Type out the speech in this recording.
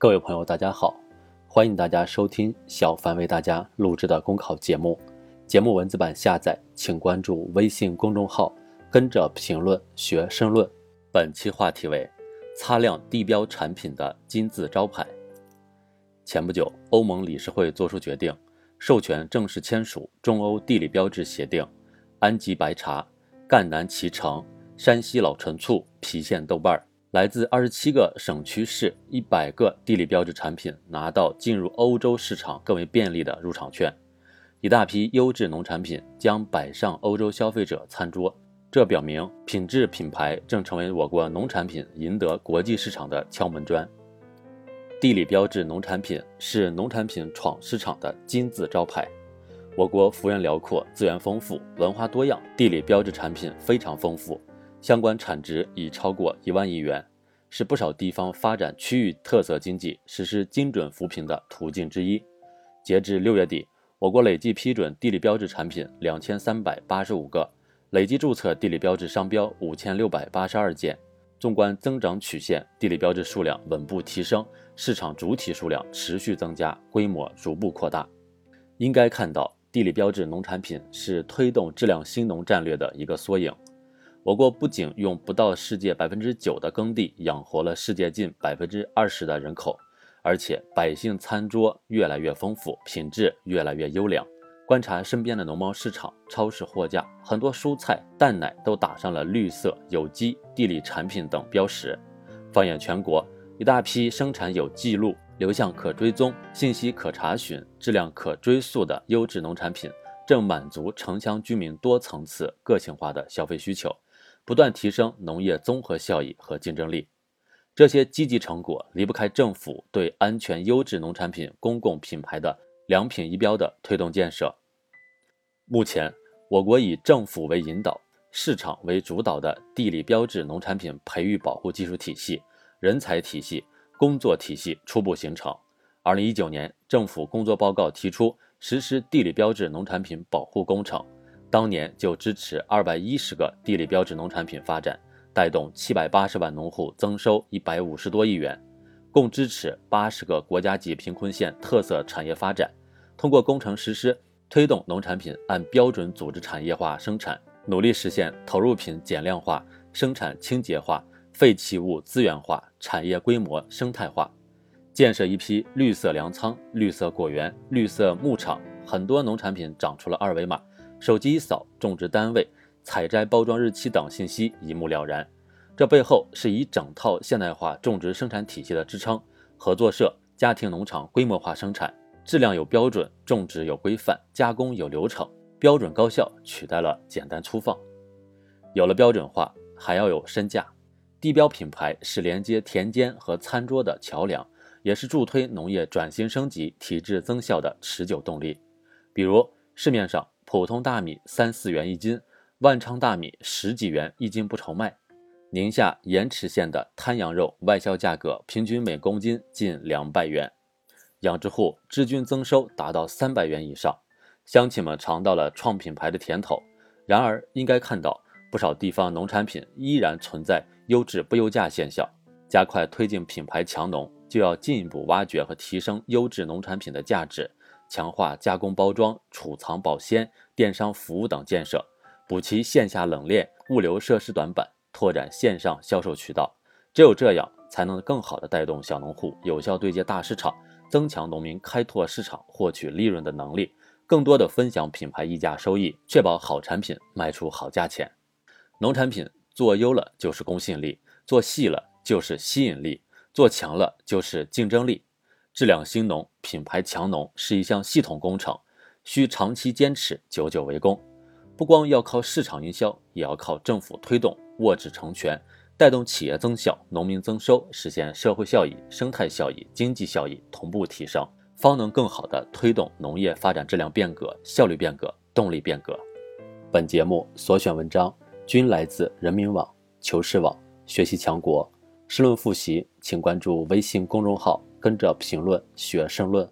各位朋友，大家好，欢迎大家收听小凡为大家录制的公考节目。节目文字版下载，请关注微信公众号，跟着评论学申论。本期话题为擦亮地标产品的金字招牌。前不久，欧盟理事会作出决定，授权正式签署中欧地理标志协定。安吉白茶、赣南脐橙、山西老陈醋、郫县豆瓣儿，来自二十七个省区市、一百个地理标志产品，拿到进入欧洲市场更为便利的入场券。一大批优质农产品将摆上欧洲消费者餐桌，这表明品质品牌正成为我国农产品赢得国际市场的敲门砖。地理标志农产品是农产品闯市场的金字招牌。我国幅员辽阔，资源丰富，文化多样，地理标志产品非常丰富，相关产值已超过一万亿元，是不少地方发展区域特色经济实施精准扶贫的途径之一。截至六月底，我国累计批准地理标志产品两千三百八十五个，累计注册地理标志商标五千六百八十二件。纵观增长曲线，地理标志数量稳步提升，市场主体数量持续增加，规模逐步扩大。应该看到。地理标志农产品是推动质量兴农战略的一个缩影。我国不仅用不到世界百分之九的耕地养活了世界近百分之二十的人口，而且百姓餐桌越来越丰富，品质越来越优良。观察身边的农贸市场、超市货架，很多蔬菜、蛋奶都打上了绿色、有机、地理产品等标识。放眼全国，一大批生产有记录。流向可追踪、信息可查询、质量可追溯的优质农产品，正满足城乡居民多层次、个性化的消费需求，不断提升农业综合效益和竞争力。这些积极成果离不开政府对安全优质农产品公共品牌的良品一标的推动建设。目前，我国以政府为引导、市场为主导的地理标志农产品培育保护技术体系、人才体系。工作体系初步形成。二零一九年，政府工作报告提出实施地理标志农产品保护工程，当年就支持二百一十个地理标志农产品发展，带动七百八十万农户增收一百五十多亿元，共支持八十个国家级贫困县特色产业发展。通过工程实施，推动农产品按标准组织产业化生产，努力实现投入品减量化、生产清洁化。废弃物资源化、产业规模生态化，建设一批绿色粮仓、绿色果园、绿色牧场，很多农产品长出了二维码，手机一扫，种植单位、采摘包装日期等信息一目了然。这背后是以整套现代化种植生产体系的支撑，合作社、家庭农场规模化生产，质量有标准，种植有规范，加工有流程，标准高效取代了简单粗放。有了标准化，还要有身价。地标品牌是连接田间和餐桌的桥梁，也是助推农业转型升级、体质增效的持久动力。比如，市面上普通大米三四元一斤，万昌大米十几元一斤不愁卖。宁夏盐池县的滩羊肉外销价格平均每公斤近两百元，养殖户日均增收达到三百元以上，乡亲们尝到了创品牌的甜头。然而，应该看到。不少地方农产品依然存在优质不优价现象，加快推进品牌强农，就要进一步挖掘和提升优质农产品的价值，强化加工包装、储藏保鲜、电商服务等建设，补齐线下冷链物流设施短板，拓展线上销售渠道。只有这样，才能更好地带动小农户有效对接大市场，增强农民开拓市场、获取利润的能力，更多的分享品牌溢价收益，确保好产品卖出好价钱。农产品做优了就是公信力，做细了就是吸引力，做强了就是竞争力。质量兴农、品牌强农是一项系统工程，需长期坚持、久久为功。不光要靠市场营销，也要靠政府推动、握指成拳，带动企业增效、农民增收，实现社会效益、生态效益、经济效益同步提升，方能更好地推动农业发展质量变革、效率变革、动力变革。本节目所选文章。均来自人民网、求是网、学习强国。申论复习，请关注微信公众号，跟着评论学申论。